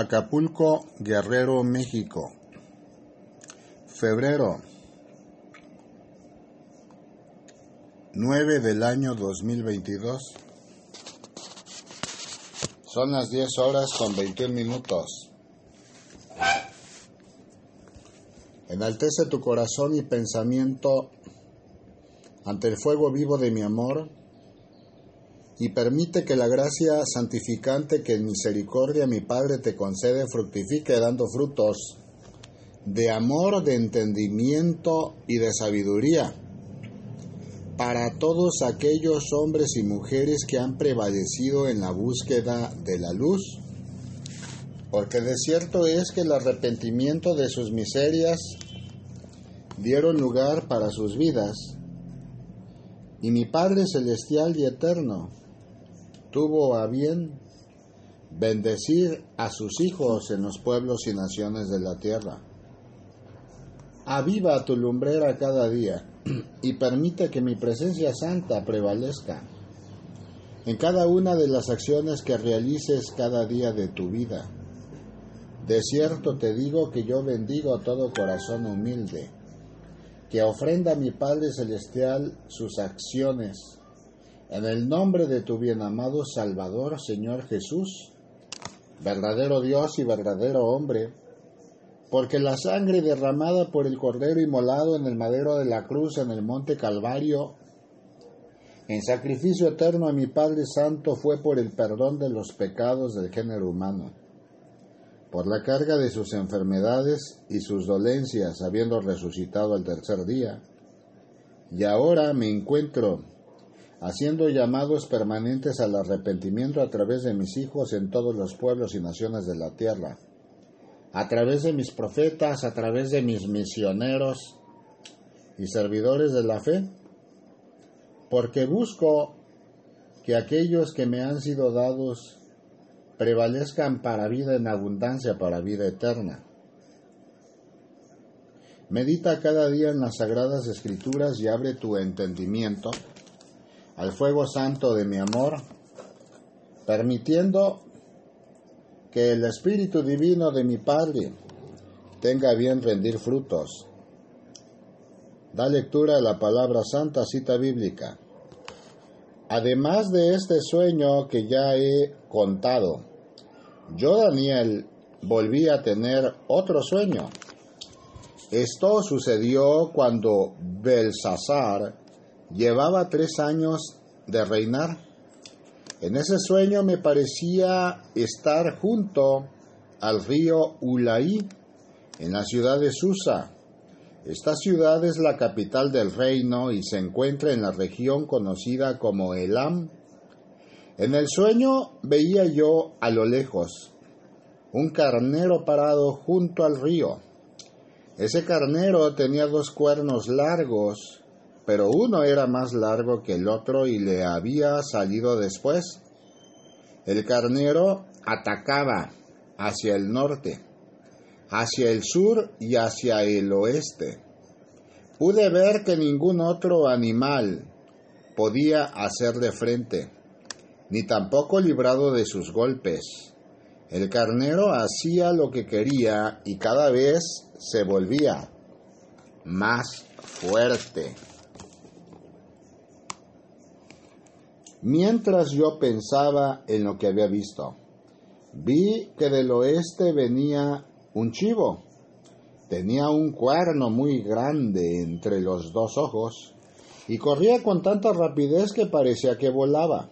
Acapulco, Guerrero, México. Febrero 9 del año 2022. Son las 10 horas con 21 minutos. Enaltece tu corazón y pensamiento ante el fuego vivo de mi amor y permite que la gracia santificante que en misericordia mi Padre te concede fructifique dando frutos de amor, de entendimiento y de sabiduría para todos aquellos hombres y mujeres que han prevalecido en la búsqueda de la luz, porque de cierto es que el arrepentimiento de sus miserias dieron lugar para sus vidas, y mi Padre Celestial y Eterno tuvo a bien bendecir a sus hijos en los pueblos y naciones de la tierra. Aviva tu lumbrera cada día y permite que mi presencia santa prevalezca en cada una de las acciones que realices cada día de tu vida. De cierto te digo que yo bendigo todo corazón humilde, que ofrenda a mi Padre Celestial sus acciones en el nombre de tu bien amado Salvador, Señor Jesús, verdadero Dios y verdadero hombre, porque la sangre derramada por el Cordero inmolado en el madero de la cruz en el monte Calvario, en sacrificio eterno a mi Padre Santo, fue por el perdón de los pecados del género humano, por la carga de sus enfermedades y sus dolencias, habiendo resucitado al tercer día. Y ahora me encuentro haciendo llamados permanentes al arrepentimiento a través de mis hijos en todos los pueblos y naciones de la tierra, a través de mis profetas, a través de mis misioneros y servidores de la fe, porque busco que aquellos que me han sido dados prevalezcan para vida en abundancia, para vida eterna. Medita cada día en las sagradas escrituras y abre tu entendimiento al fuego santo de mi amor, permitiendo que el Espíritu Divino de mi Padre tenga bien rendir frutos. Da lectura a la palabra santa cita bíblica. Además de este sueño que ya he contado, yo, Daniel, volví a tener otro sueño. Esto sucedió cuando Belsasar llevaba tres años de reinar. En ese sueño me parecía estar junto al río Ulaí, en la ciudad de Susa. Esta ciudad es la capital del reino y se encuentra en la región conocida como Elam. En el sueño veía yo a lo lejos un carnero parado junto al río. Ese carnero tenía dos cuernos largos pero uno era más largo que el otro y le había salido después. El carnero atacaba hacia el norte, hacia el sur y hacia el oeste. Pude ver que ningún otro animal podía hacerle frente, ni tampoco librado de sus golpes. El carnero hacía lo que quería y cada vez se volvía más fuerte. Mientras yo pensaba en lo que había visto, vi que del oeste venía un chivo. Tenía un cuerno muy grande entre los dos ojos y corría con tanta rapidez que parecía que volaba.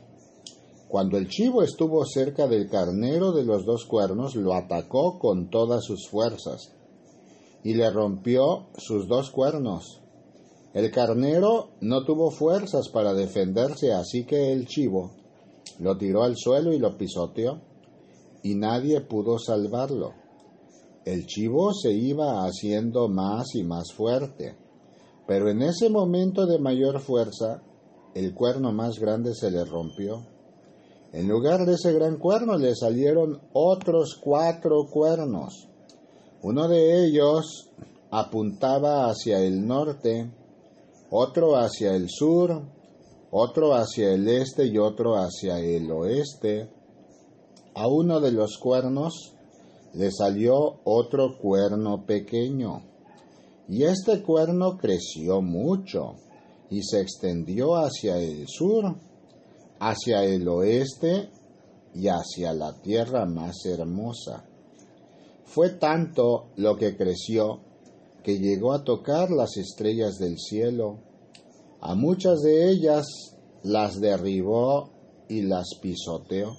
Cuando el chivo estuvo cerca del carnero de los dos cuernos, lo atacó con todas sus fuerzas y le rompió sus dos cuernos. El carnero no tuvo fuerzas para defenderse, así que el chivo lo tiró al suelo y lo pisoteó, y nadie pudo salvarlo. El chivo se iba haciendo más y más fuerte, pero en ese momento de mayor fuerza, el cuerno más grande se le rompió. En lugar de ese gran cuerno le salieron otros cuatro cuernos. Uno de ellos apuntaba hacia el norte, otro hacia el sur, otro hacia el este y otro hacia el oeste. A uno de los cuernos le salió otro cuerno pequeño, y este cuerno creció mucho y se extendió hacia el sur, hacia el oeste y hacia la tierra más hermosa. Fue tanto lo que creció que llegó a tocar las estrellas del cielo. A muchas de ellas las derribó y las pisoteó.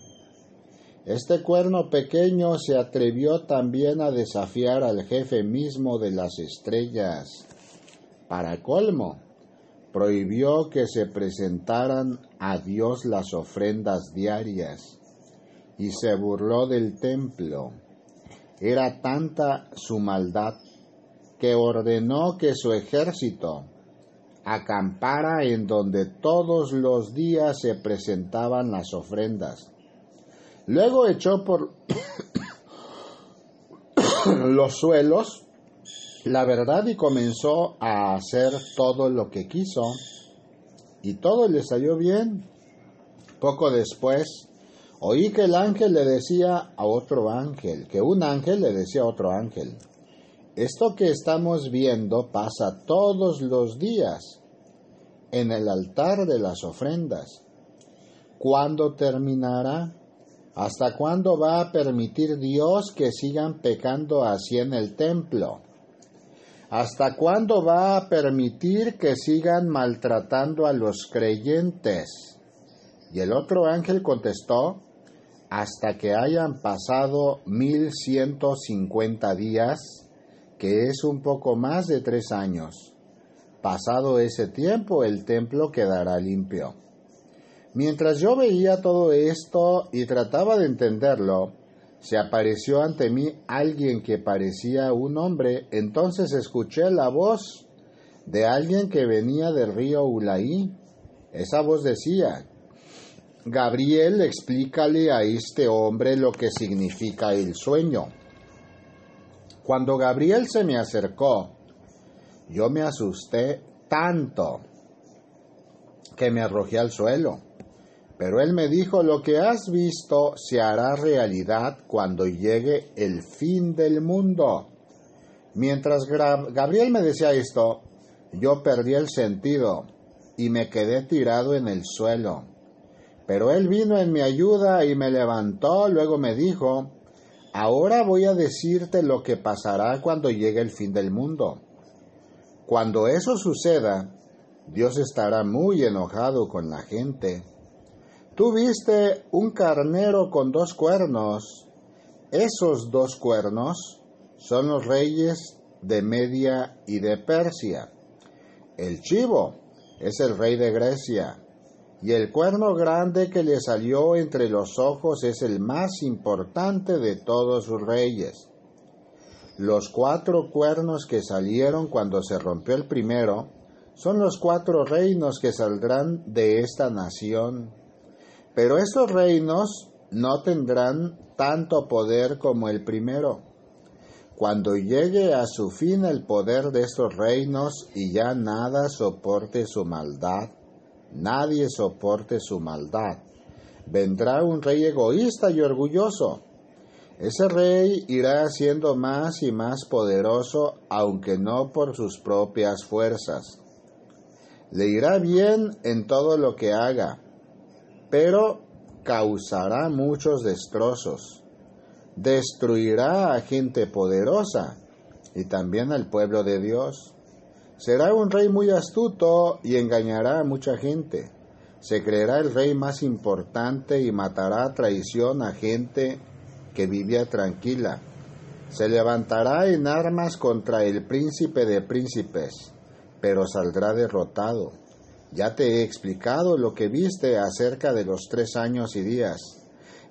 Este cuerno pequeño se atrevió también a desafiar al jefe mismo de las estrellas. Para colmo, prohibió que se presentaran a Dios las ofrendas diarias y se burló del templo. Era tanta su maldad que ordenó que su ejército acampara en donde todos los días se presentaban las ofrendas. Luego echó por los suelos la verdad y comenzó a hacer todo lo que quiso y todo le salió bien. Poco después oí que el ángel le decía a otro ángel, que un ángel le decía a otro ángel, esto que estamos viendo pasa todos los días en el altar de las ofrendas. ¿Cuándo terminará? ¿Hasta cuándo va a permitir Dios que sigan pecando así en el templo? ¿Hasta cuándo va a permitir que sigan maltratando a los creyentes? Y el otro ángel contestó, hasta que hayan pasado mil ciento cincuenta días, que es un poco más de tres años. Pasado ese tiempo, el templo quedará limpio. Mientras yo veía todo esto y trataba de entenderlo, se apareció ante mí alguien que parecía un hombre, entonces escuché la voz de alguien que venía del río Ulaí. Esa voz decía, Gabriel, explícale a este hombre lo que significa el sueño. Cuando Gabriel se me acercó, yo me asusté tanto que me arrojé al suelo. Pero él me dijo, lo que has visto se hará realidad cuando llegue el fin del mundo. Mientras Gabriel me decía esto, yo perdí el sentido y me quedé tirado en el suelo. Pero él vino en mi ayuda y me levantó, luego me dijo, ahora voy a decirte lo que pasará cuando llegue el fin del mundo. Cuando eso suceda, Dios estará muy enojado con la gente Tú viste un carnero con dos cuernos. Esos dos cuernos son los reyes de Media y de Persia. El chivo es el rey de Grecia. Y el cuerno grande que le salió entre los ojos es el más importante de todos sus reyes. Los cuatro cuernos que salieron cuando se rompió el primero son los cuatro reinos que saldrán de esta nación pero estos reinos no tendrán tanto poder como el primero. Cuando llegue a su fin el poder de estos reinos y ya nada soporte su maldad, nadie soporte su maldad, vendrá un rey egoísta y orgulloso. Ese rey irá siendo más y más poderoso, aunque no por sus propias fuerzas. Le irá bien en todo lo que haga, pero causará muchos destrozos. Destruirá a gente poderosa y también al pueblo de Dios. Será un rey muy astuto y engañará a mucha gente. Se creerá el rey más importante y matará a traición a gente que vivía tranquila. Se levantará en armas contra el príncipe de príncipes, pero saldrá derrotado ya te he explicado lo que viste acerca de los tres años y días.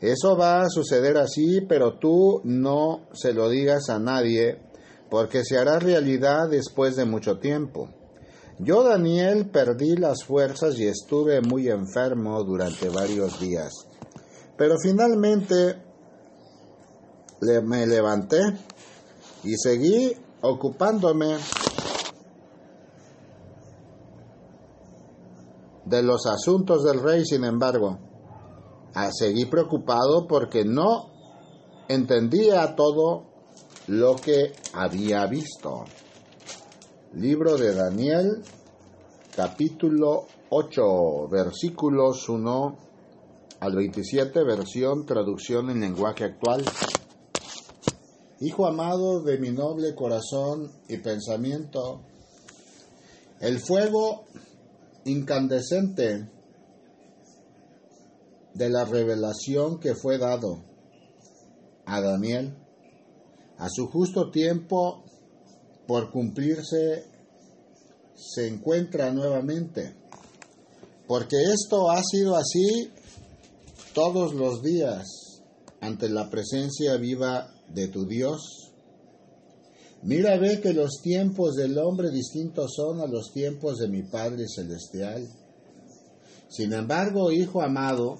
Eso va a suceder así, pero tú no se lo digas a nadie, porque se hará realidad después de mucho tiempo. Yo, Daniel, perdí las fuerzas y estuve muy enfermo durante varios días. Pero finalmente me levanté y seguí ocupándome de los asuntos del rey, sin embargo, seguí preocupado porque no entendía todo lo que había visto. Libro de Daniel, capítulo 8, versículos 1 al 27, versión traducción en lenguaje actual. Hijo amado de mi noble corazón y pensamiento, el fuego incandescente de la revelación que fue dado a Daniel a su justo tiempo por cumplirse se encuentra nuevamente. Porque esto ha sido así todos los días ante la presencia viva de tu Dios. Mira, ve que los tiempos del hombre distintos son a los tiempos de mi Padre Celestial. Sin embargo, Hijo amado,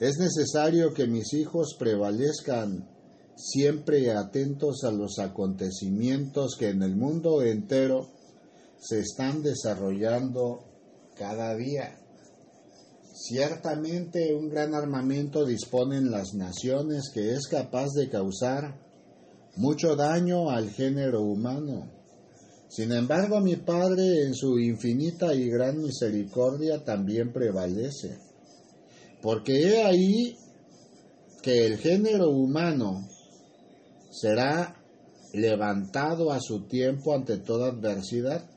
es necesario que mis hijos prevalezcan siempre atentos a los acontecimientos que en el mundo entero se están desarrollando cada día. Ciertamente un gran armamento disponen las naciones que es capaz de causar mucho daño al género humano. Sin embargo, mi Padre en su infinita y gran misericordia también prevalece. Porque he ahí que el género humano será levantado a su tiempo ante toda adversidad,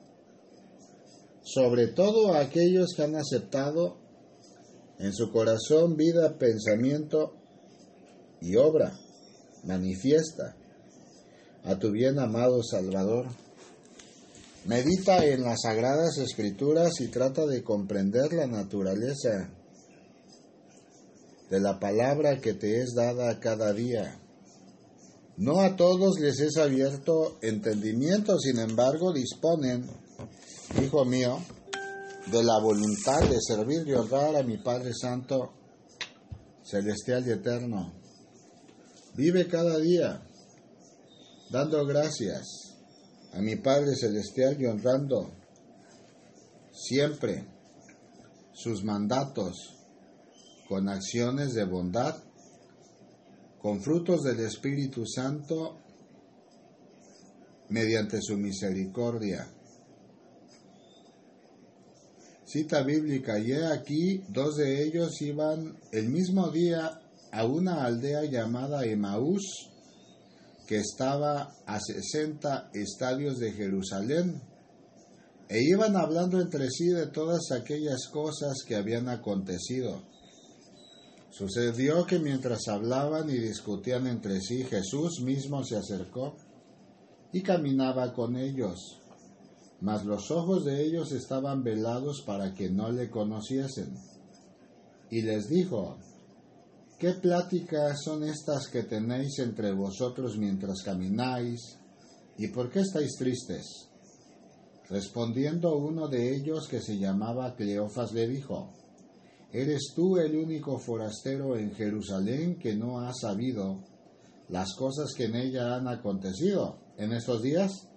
sobre todo aquellos que han aceptado en su corazón vida, pensamiento y obra manifiesta a tu bien amado Salvador. Medita en las sagradas escrituras y trata de comprender la naturaleza de la palabra que te es dada cada día. No a todos les es abierto entendimiento, sin embargo disponen, hijo mío, de la voluntad de servir y honrar a mi Padre Santo, celestial y eterno. Vive cada día dando gracias a mi Padre Celestial y honrando siempre sus mandatos con acciones de bondad, con frutos del Espíritu Santo, mediante su misericordia. Cita bíblica, y aquí, dos de ellos iban el mismo día a una aldea llamada Emaús, que estaba a sesenta estadios de Jerusalén, e iban hablando entre sí de todas aquellas cosas que habían acontecido. Sucedió que mientras hablaban y discutían entre sí, Jesús mismo se acercó y caminaba con ellos, mas los ojos de ellos estaban velados para que no le conociesen. Y les dijo, ¿qué pláticas son estas que tenéis entre vosotros mientras camináis? ¿Y por qué estáis tristes? Respondiendo uno de ellos que se llamaba Cleofas le dijo, ¿Eres tú el único forastero en Jerusalén que no ha sabido las cosas que en ella han acontecido en estos días?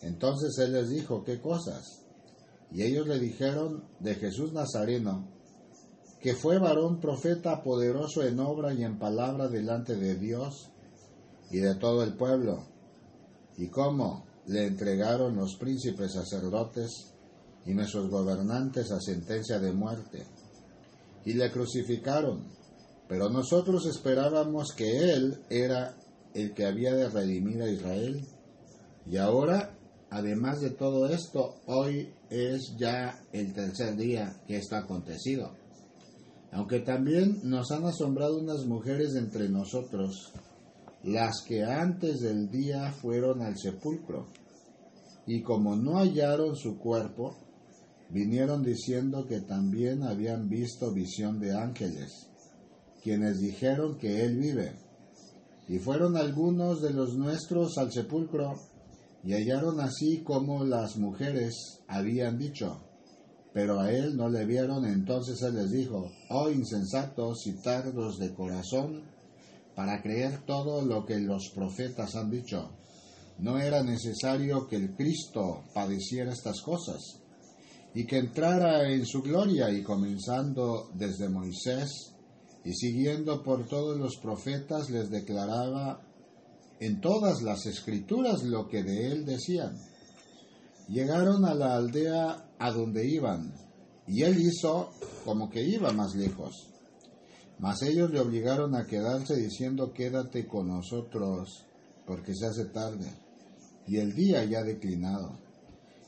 Entonces él les dijo, ¿qué cosas? Y ellos le dijeron de Jesús Nazareno, que fue varón profeta poderoso en obra y en palabra delante de Dios y de todo el pueblo, y cómo le entregaron los príncipes sacerdotes y nuestros gobernantes a sentencia de muerte y le crucificaron. Pero nosotros esperábamos que Él era el que había de redimir a Israel. Y ahora, además de todo esto, hoy es ya el tercer día que esto ha acontecido. Aunque también nos han asombrado unas mujeres entre nosotros, las que antes del día fueron al sepulcro, y como no hallaron su cuerpo, vinieron diciendo que también habían visto visión de ángeles, quienes dijeron que Él vive. Y fueron algunos de los nuestros al sepulcro y hallaron así como las mujeres habían dicho. Pero a él no le vieron, entonces él les dijo, oh insensatos y tardos de corazón, para creer todo lo que los profetas han dicho. No era necesario que el Cristo padeciera estas cosas y que entrara en su gloria y comenzando desde Moisés y siguiendo por todos los profetas les declaraba en todas las escrituras lo que de él decían. Llegaron a la aldea a donde iban, y él hizo como que iba más lejos. Mas ellos le obligaron a quedarse diciendo, quédate con nosotros, porque se hace tarde, y el día ya declinado.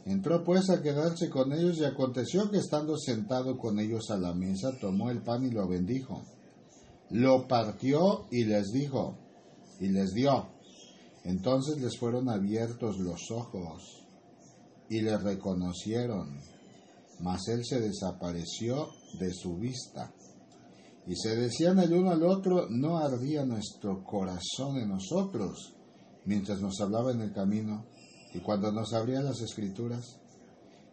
Entró pues a quedarse con ellos y aconteció que estando sentado con ellos a la mesa, tomó el pan y lo bendijo. Lo partió y les dijo, y les dio. Entonces les fueron abiertos los ojos y le reconocieron, mas él se desapareció de su vista. Y se decían el uno al otro, no ardía nuestro corazón en nosotros mientras nos hablaba en el camino y cuando nos abría las escrituras.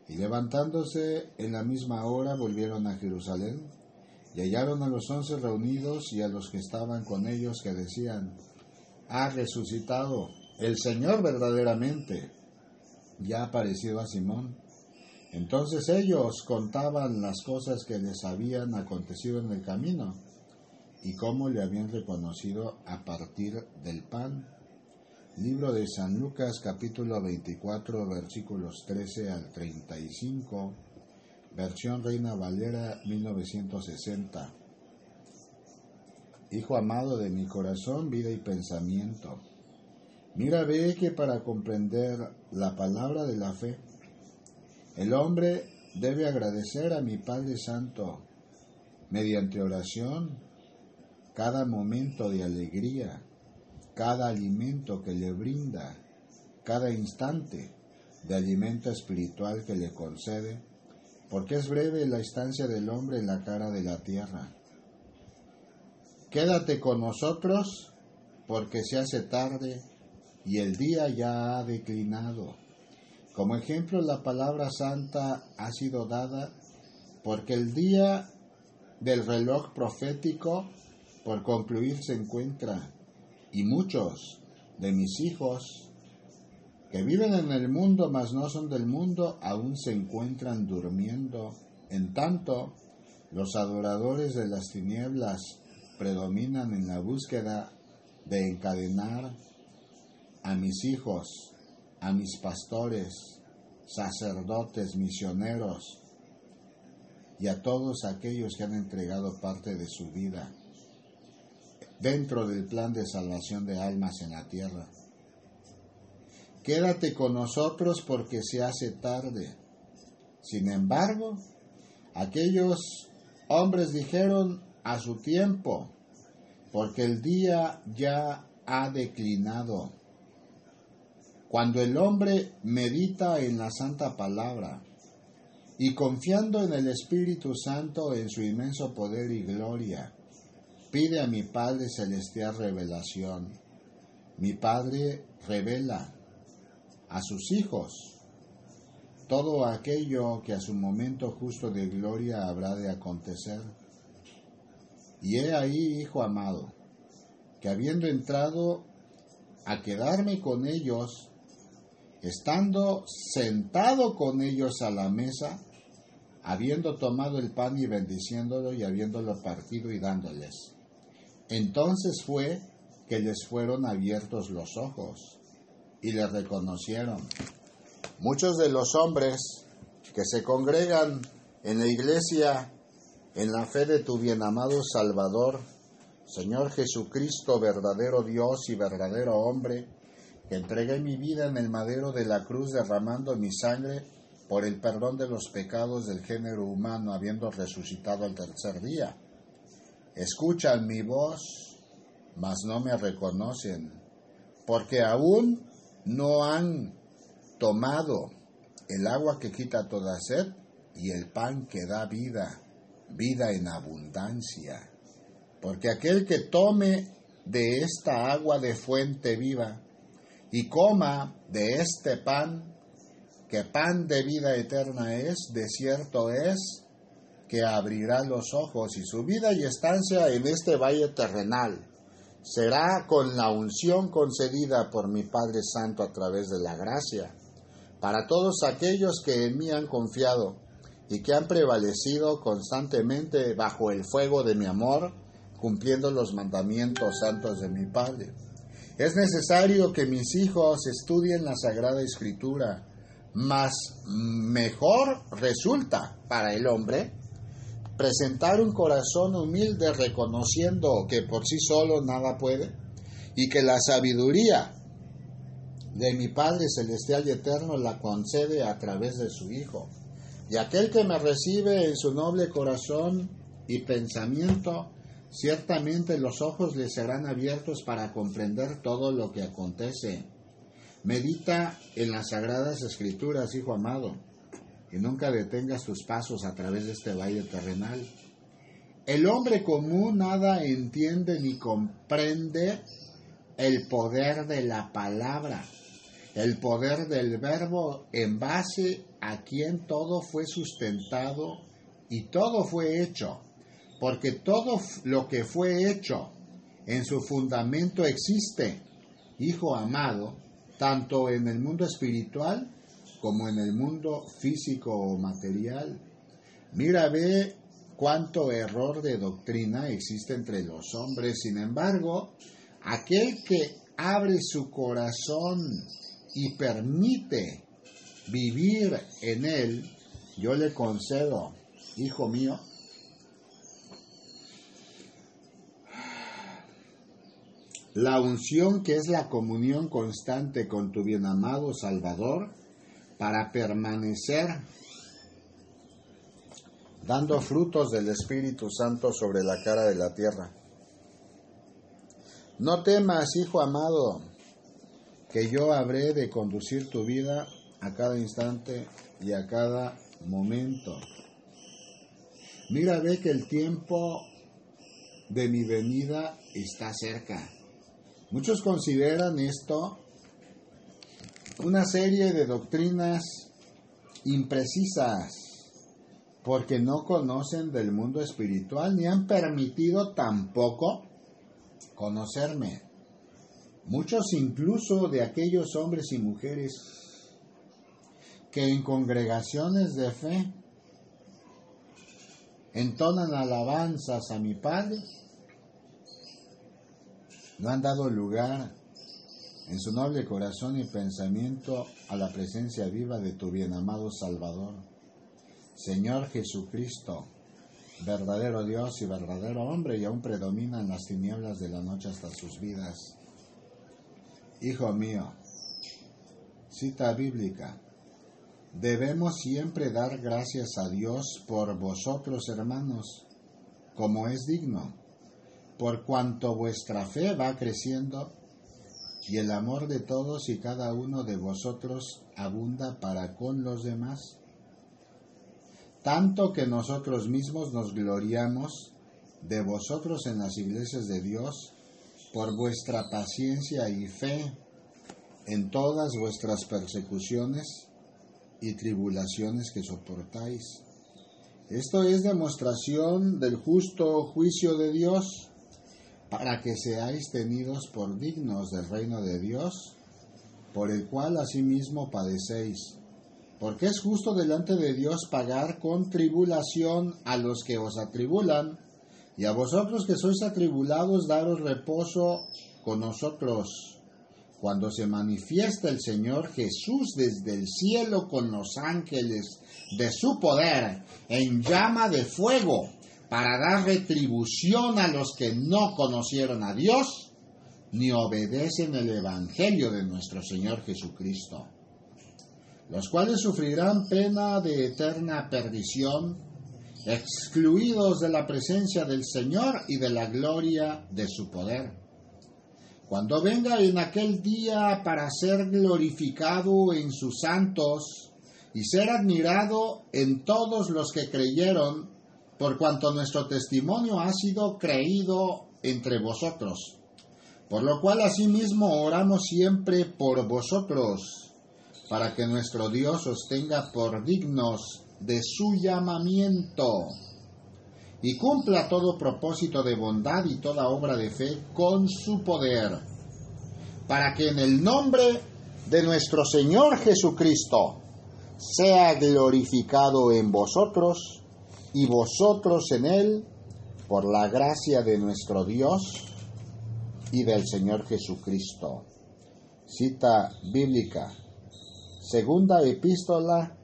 Y levantándose en la misma hora volvieron a Jerusalén y hallaron a los once reunidos y a los que estaban con ellos que decían, ha resucitado el Señor verdaderamente, ya ha aparecido a Simón. Entonces ellos contaban las cosas que les habían acontecido en el camino y cómo le habían reconocido a partir del pan. Libro de San Lucas capítulo 24 versículos 13 al 35, versión Reina Valera 1960. Hijo amado de mi corazón, vida y pensamiento, mira ve que para comprender la palabra de la fe, el hombre debe agradecer a mi Padre Santo mediante oración cada momento de alegría, cada alimento que le brinda, cada instante de alimento espiritual que le concede, porque es breve la estancia del hombre en la cara de la tierra. Quédate con nosotros porque se hace tarde y el día ya ha declinado. Como ejemplo, la palabra santa ha sido dada porque el día del reloj profético por concluir se encuentra y muchos de mis hijos que viven en el mundo mas no son del mundo aún se encuentran durmiendo. En tanto, los adoradores de las tinieblas predominan en la búsqueda de encadenar a mis hijos a mis pastores, sacerdotes, misioneros y a todos aquellos que han entregado parte de su vida dentro del plan de salvación de almas en la tierra. Quédate con nosotros porque se hace tarde. Sin embargo, aquellos hombres dijeron a su tiempo, porque el día ya ha declinado. Cuando el hombre medita en la santa palabra y confiando en el Espíritu Santo en su inmenso poder y gloria, pide a mi Padre Celestial revelación. Mi Padre revela a sus hijos todo aquello que a su momento justo de gloria habrá de acontecer. Y he ahí, hijo amado, que habiendo entrado a quedarme con ellos, estando sentado con ellos a la mesa, habiendo tomado el pan y bendiciéndolo y habiéndolo partido y dándoles. Entonces fue que les fueron abiertos los ojos y le reconocieron. Muchos de los hombres que se congregan en la iglesia en la fe de tu bienamado Salvador, Señor Jesucristo, verdadero Dios y verdadero hombre, que entregué mi vida en el madero de la cruz derramando mi sangre por el perdón de los pecados del género humano, habiendo resucitado al tercer día. Escuchan mi voz, mas no me reconocen, porque aún no han tomado el agua que quita toda sed y el pan que da vida, vida en abundancia. Porque aquel que tome de esta agua de fuente viva, y coma de este pan, que pan de vida eterna es, de cierto es, que abrirá los ojos y su vida y estancia en este valle terrenal será con la unción concedida por mi Padre Santo a través de la gracia, para todos aquellos que en mí han confiado y que han prevalecido constantemente bajo el fuego de mi amor, cumpliendo los mandamientos santos de mi Padre. Es necesario que mis hijos estudien la Sagrada Escritura, mas mejor resulta para el hombre presentar un corazón humilde reconociendo que por sí solo nada puede y que la sabiduría de mi Padre Celestial y Eterno la concede a través de su Hijo. Y aquel que me recibe en su noble corazón y pensamiento, ciertamente los ojos le serán abiertos para comprender todo lo que acontece. Medita en las sagradas escrituras, hijo amado, y nunca detengas tus pasos a través de este valle terrenal. El hombre común nada entiende ni comprende el poder de la palabra el poder del verbo en base a quien todo fue sustentado y todo fue hecho, porque todo lo que fue hecho en su fundamento existe, Hijo amado, tanto en el mundo espiritual como en el mundo físico o material. Mira, ve cuánto error de doctrina existe entre los hombres. Sin embargo, aquel que abre su corazón y permite vivir en Él, yo le concedo, hijo mío, la unción que es la comunión constante con tu bienamado Salvador para permanecer dando frutos del Espíritu Santo sobre la cara de la tierra. No temas, hijo amado, que yo habré de conducir tu vida a cada instante y a cada momento. Mira, ve que el tiempo de mi venida está cerca. Muchos consideran esto una serie de doctrinas imprecisas porque no conocen del mundo espiritual ni han permitido tampoco conocerme. Muchos incluso de aquellos hombres y mujeres que en congregaciones de fe entonan alabanzas a mi Padre, no han dado lugar en su noble corazón y pensamiento a la presencia viva de tu bienamado Salvador, Señor Jesucristo, verdadero Dios y verdadero hombre, y aún predominan las tinieblas de la noche hasta sus vidas. Hijo mío, cita bíblica, debemos siempre dar gracias a Dios por vosotros, hermanos, como es digno, por cuanto vuestra fe va creciendo y el amor de todos y cada uno de vosotros abunda para con los demás, tanto que nosotros mismos nos gloriamos de vosotros en las iglesias de Dios, por vuestra paciencia y fe en todas vuestras persecuciones y tribulaciones que soportáis. Esto es demostración del justo juicio de Dios, para que seáis tenidos por dignos del reino de Dios, por el cual asimismo padecéis. Porque es justo delante de Dios pagar con tribulación a los que os atribulan, y a vosotros que sois atribulados, daros reposo con nosotros, cuando se manifiesta el Señor Jesús desde el cielo con los ángeles de su poder en llama de fuego, para dar retribución a los que no conocieron a Dios, ni obedecen el Evangelio de nuestro Señor Jesucristo, los cuales sufrirán pena de eterna perdición, excluidos de la presencia del Señor y de la gloria de su poder. Cuando venga en aquel día para ser glorificado en sus santos y ser admirado en todos los que creyeron, por cuanto nuestro testimonio ha sido creído entre vosotros. Por lo cual asimismo oramos siempre por vosotros, para que nuestro Dios os tenga por dignos de su llamamiento y cumpla todo propósito de bondad y toda obra de fe con su poder, para que en el nombre de nuestro Señor Jesucristo sea glorificado en vosotros y vosotros en Él, por la gracia de nuestro Dios y del Señor Jesucristo. Cita bíblica. Segunda epístola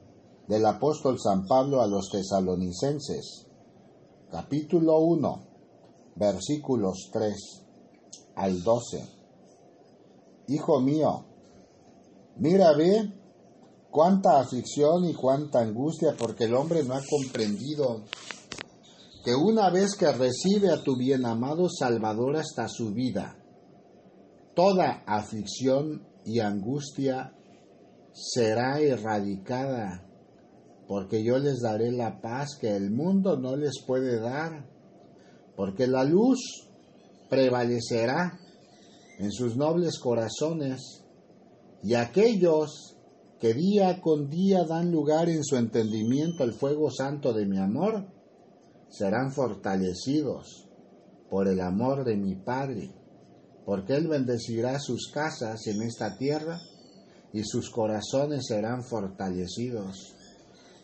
del apóstol San Pablo a los tesalonicenses, capítulo 1, versículos 3 al 12. Hijo mío, mira, ve cuánta aflicción y cuánta angustia porque el hombre no ha comprendido que una vez que recibe a tu bien amado Salvador hasta su vida, toda aflicción y angustia será erradicada, porque yo les daré la paz que el mundo no les puede dar, porque la luz prevalecerá en sus nobles corazones, y aquellos que día con día dan lugar en su entendimiento al fuego santo de mi amor, serán fortalecidos por el amor de mi Padre, porque Él bendecirá sus casas en esta tierra y sus corazones serán fortalecidos.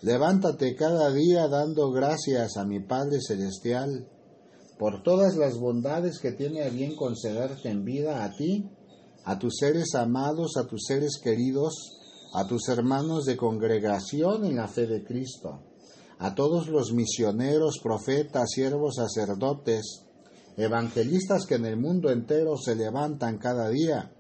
Levántate cada día dando gracias a mi Padre Celestial por todas las bondades que tiene a bien concederte en vida a ti, a tus seres amados, a tus seres queridos, a tus hermanos de congregación en la fe de Cristo a todos los misioneros, profetas, siervos, sacerdotes, evangelistas que en el mundo entero se levantan cada día,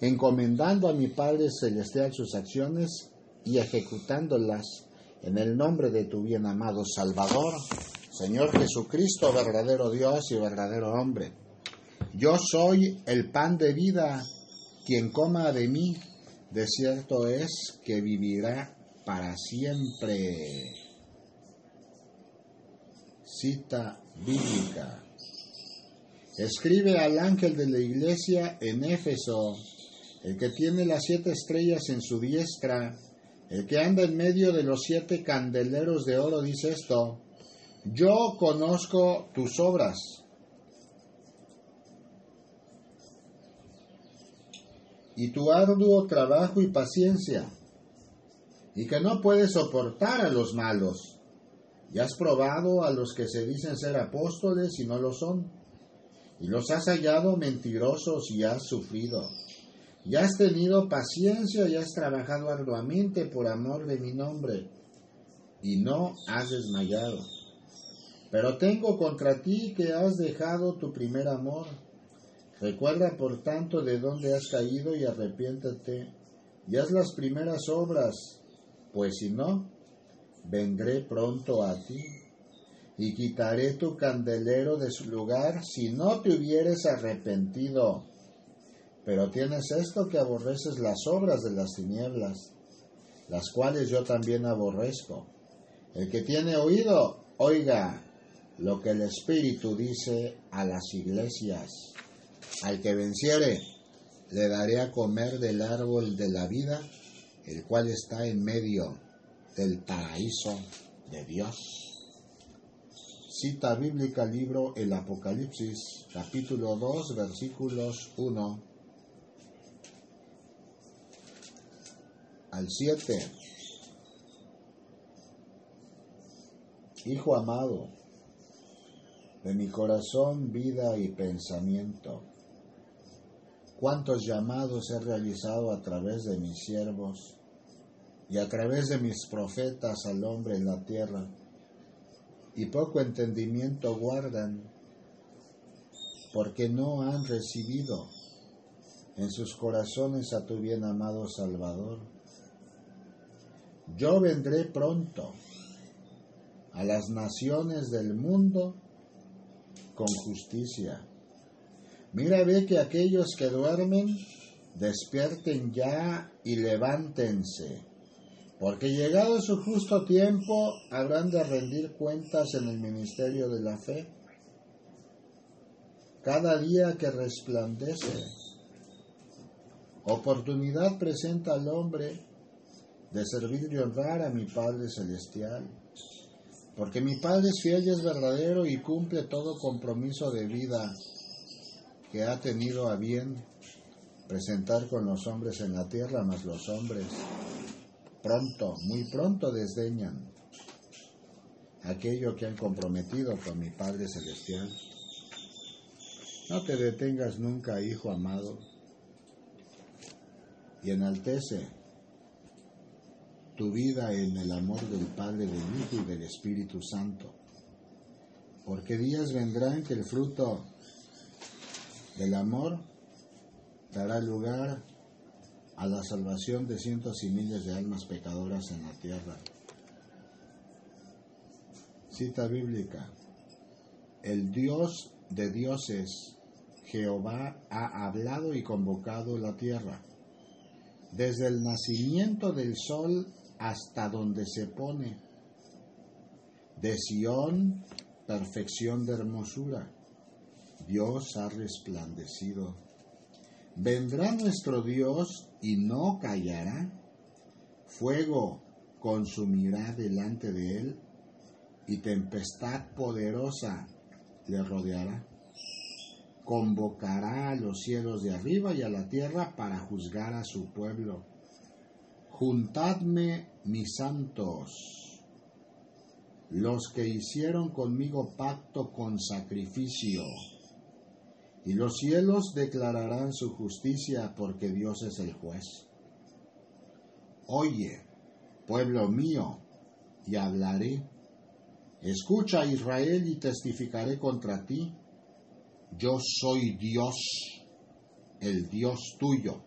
encomendando a mi Padre Celestial sus acciones y ejecutándolas en el nombre de tu bien amado Salvador, Señor Jesucristo, verdadero Dios y verdadero hombre. Yo soy el pan de vida, quien coma de mí, de cierto es que vivirá para siempre cita bíblica. Escribe al ángel de la iglesia en Éfeso, el que tiene las siete estrellas en su diestra, el que anda en medio de los siete candeleros de oro, dice esto, yo conozco tus obras. Y tu arduo trabajo y paciencia, y que no puedes soportar a los malos ya has probado a los que se dicen ser apóstoles y no lo son. Y los has hallado mentirosos y has sufrido. Ya has tenido paciencia y has trabajado arduamente por amor de mi nombre. Y no has desmayado. Pero tengo contra ti que has dejado tu primer amor. Recuerda por tanto de dónde has caído y arrepiéntate. Y haz las primeras obras, pues si no, vendré pronto a ti y quitaré tu candelero de su lugar si no te hubieres arrepentido. Pero tienes esto que aborreces las obras de las tinieblas, las cuales yo también aborrezco. El que tiene oído, oiga lo que el Espíritu dice a las iglesias. Al que venciere, le daré a comer del árbol de la vida, el cual está en medio del paraíso de Dios. Cita bíblica libro El Apocalipsis, capítulo 2, versículos 1 al 7. Hijo amado, de mi corazón, vida y pensamiento, cuántos llamados he realizado a través de mis siervos y a través de mis profetas al hombre en la tierra, y poco entendimiento guardan, porque no han recibido en sus corazones a tu bien amado Salvador. Yo vendré pronto a las naciones del mundo con justicia. Mira, ve que aquellos que duermen despierten ya y levántense porque llegado su justo tiempo habrán de rendir cuentas en el ministerio de la fe. Cada día que resplandece, oportunidad presenta al hombre de servir y honrar a mi Padre Celestial. Porque mi Padre es fiel y es verdadero y cumple todo compromiso de vida que ha tenido a bien presentar con los hombres en la tierra, más los hombres pronto, muy pronto desdeñan. aquello que han comprometido con mi Padre Celestial. No te detengas nunca, Hijo amado, y enaltece tu vida en el amor del Padre, del Hijo y del Espíritu Santo. Porque días vendrán que el fruto del amor dará lugar a la salvación de cientos y miles de almas pecadoras en la tierra. Cita bíblica. El Dios de dioses, Jehová, ha hablado y convocado la tierra. Desde el nacimiento del sol hasta donde se pone. De Sión, perfección de hermosura. Dios ha resplandecido. Vendrá nuestro Dios y no callará. Fuego consumirá delante de él y tempestad poderosa le rodeará. Convocará a los cielos de arriba y a la tierra para juzgar a su pueblo Juntadme mis santos, los que hicieron conmigo pacto con sacrificio, y los cielos declararán su justicia porque Dios es el juez. Oye, pueblo mío, y hablaré. Escucha Israel y testificaré contra ti. Yo soy Dios, el Dios tuyo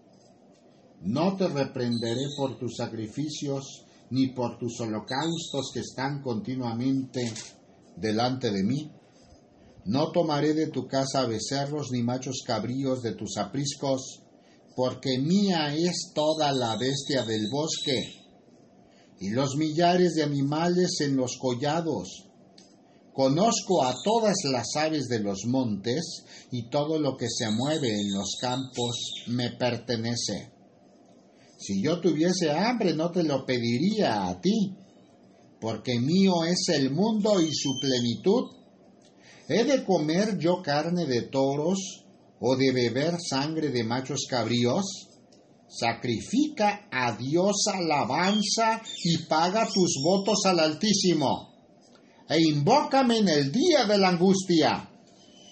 no te reprenderé por tus sacrificios ni por tus holocaustos que están continuamente delante de mí. No tomaré de tu casa becerros ni machos cabríos de tus apriscos, porque mía es toda la bestia del bosque y los millares de animales en los collados. Conozco a todas las aves de los montes y todo lo que se mueve en los campos me pertenece. Si yo tuviese hambre no te lo pediría a ti, porque mío es el mundo y su plenitud. ¿He de comer yo carne de toros o de beber sangre de machos cabríos? Sacrifica a Dios alabanza y paga tus votos al Altísimo. E invócame en el día de la angustia.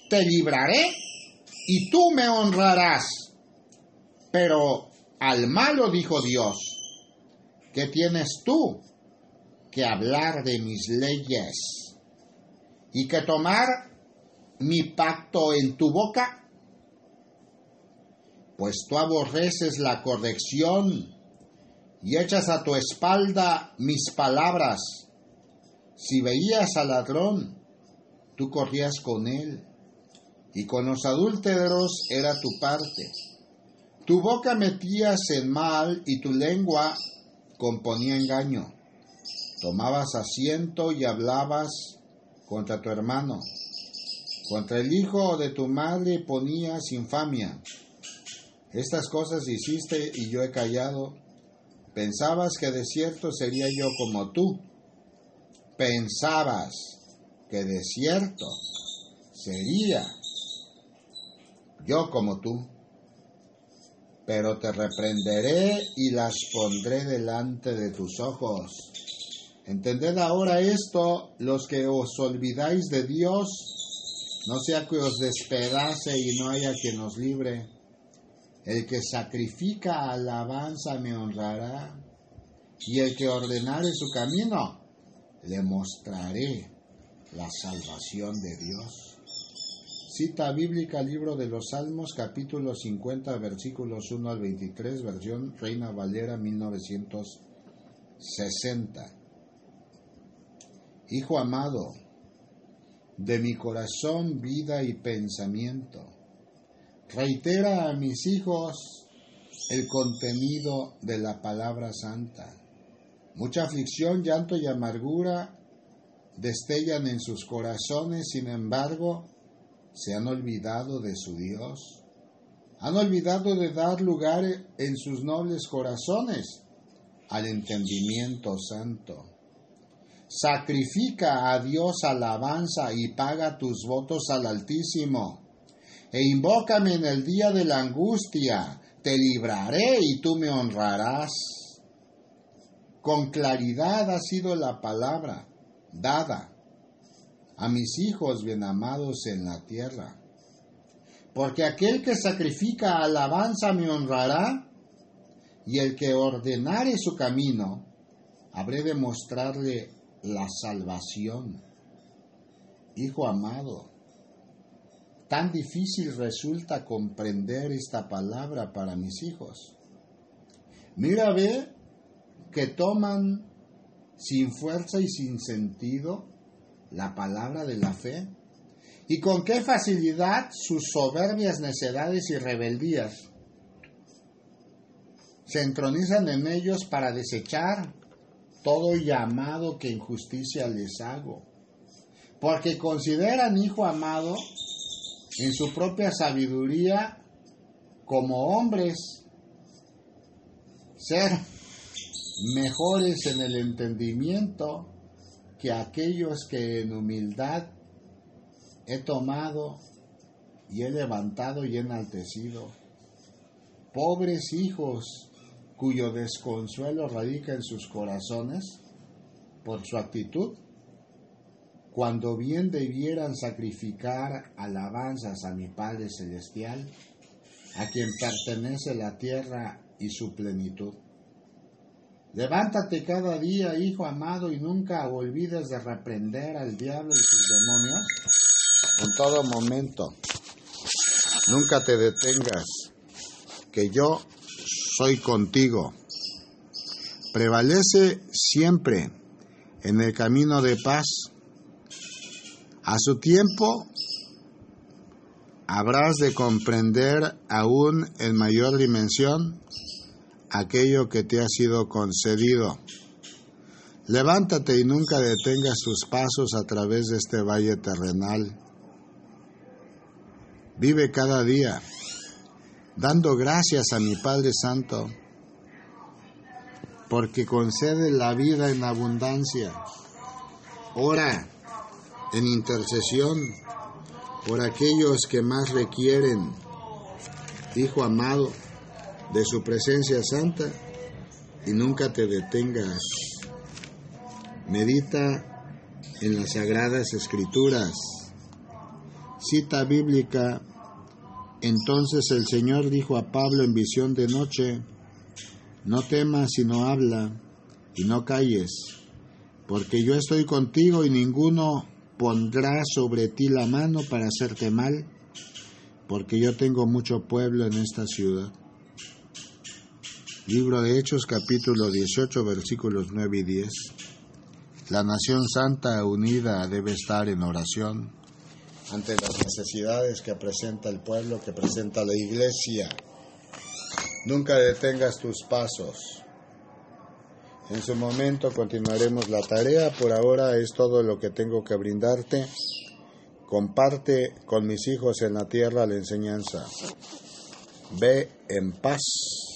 Te libraré y tú me honrarás. Pero al malo dijo Dios, ¿qué tienes tú que hablar de mis leyes y que tomar mi pacto en tu boca? Pues tú aborreces la corrección y echas a tu espalda mis palabras. Si veías al ladrón, tú corrías con él, y con los adúlteros era tu parte tu boca metías en mal y tu lengua componía engaño. Tomabas asiento y hablabas contra tu hermano. Contra el hijo de tu madre ponías infamia. Estas cosas hiciste y yo he callado. Pensabas que de cierto sería yo como tú. Pensabas que de cierto sería yo como tú pero te reprenderé y las pondré delante de tus ojos. Entended ahora esto, los que os olvidáis de Dios, no sea que os despedace y no haya quien os libre. El que sacrifica alabanza me honrará, y el que ordenare su camino, le mostraré la salvación de Dios. Cita bíblica, libro de los Salmos, capítulo 50, versículos 1 al 23, versión Reina Valera 1960. Hijo amado, de mi corazón, vida y pensamiento, reitera a mis hijos el contenido de la palabra santa. Mucha aflicción, llanto y amargura destellan en sus corazones, sin embargo, se han olvidado de su Dios, han olvidado de dar lugar en sus nobles corazones al entendimiento santo. Sacrifica a Dios alabanza y paga tus votos al Altísimo. E invócame en el día de la angustia, te libraré y tú me honrarás. Con claridad ha sido la palabra dada a mis hijos bien amados en la tierra. Porque aquel que sacrifica alabanza me honrará, y el que ordenare su camino, habré de mostrarle la salvación. Hijo amado, tan difícil resulta comprender esta palabra para mis hijos. Mira, ve que toman sin fuerza y sin sentido la palabra de la fe y con qué facilidad sus soberbias necedades y rebeldías se entronizan en ellos para desechar todo llamado que en justicia les hago, porque consideran, hijo amado, en su propia sabiduría como hombres, ser mejores en el entendimiento que aquellos que en humildad he tomado y he levantado y enaltecido. Pobres hijos cuyo desconsuelo radica en sus corazones por su actitud, cuando bien debieran sacrificar alabanzas a mi Padre Celestial, a quien pertenece la tierra y su plenitud. Levántate cada día, hijo amado, y nunca olvides de reprender al diablo y sus demonios en todo momento. Nunca te detengas, que yo soy contigo. Prevalece siempre en el camino de paz. A su tiempo habrás de comprender aún en mayor dimensión aquello que te ha sido concedido. Levántate y nunca detengas tus pasos a través de este valle terrenal. Vive cada día dando gracias a mi Padre Santo porque concede la vida en abundancia. Ora en intercesión por aquellos que más requieren, Hijo amado, de su presencia santa y nunca te detengas. Medita en las sagradas escrituras. Cita bíblica. Entonces el Señor dijo a Pablo en visión de noche, no temas sino habla y no calles, porque yo estoy contigo y ninguno pondrá sobre ti la mano para hacerte mal, porque yo tengo mucho pueblo en esta ciudad. Libro de Hechos capítulo 18 versículos 9 y 10. La nación santa unida debe estar en oración ante las necesidades que presenta el pueblo, que presenta la iglesia. Nunca detengas tus pasos. En su momento continuaremos la tarea. Por ahora es todo lo que tengo que brindarte. Comparte con mis hijos en la tierra la enseñanza. Ve en paz.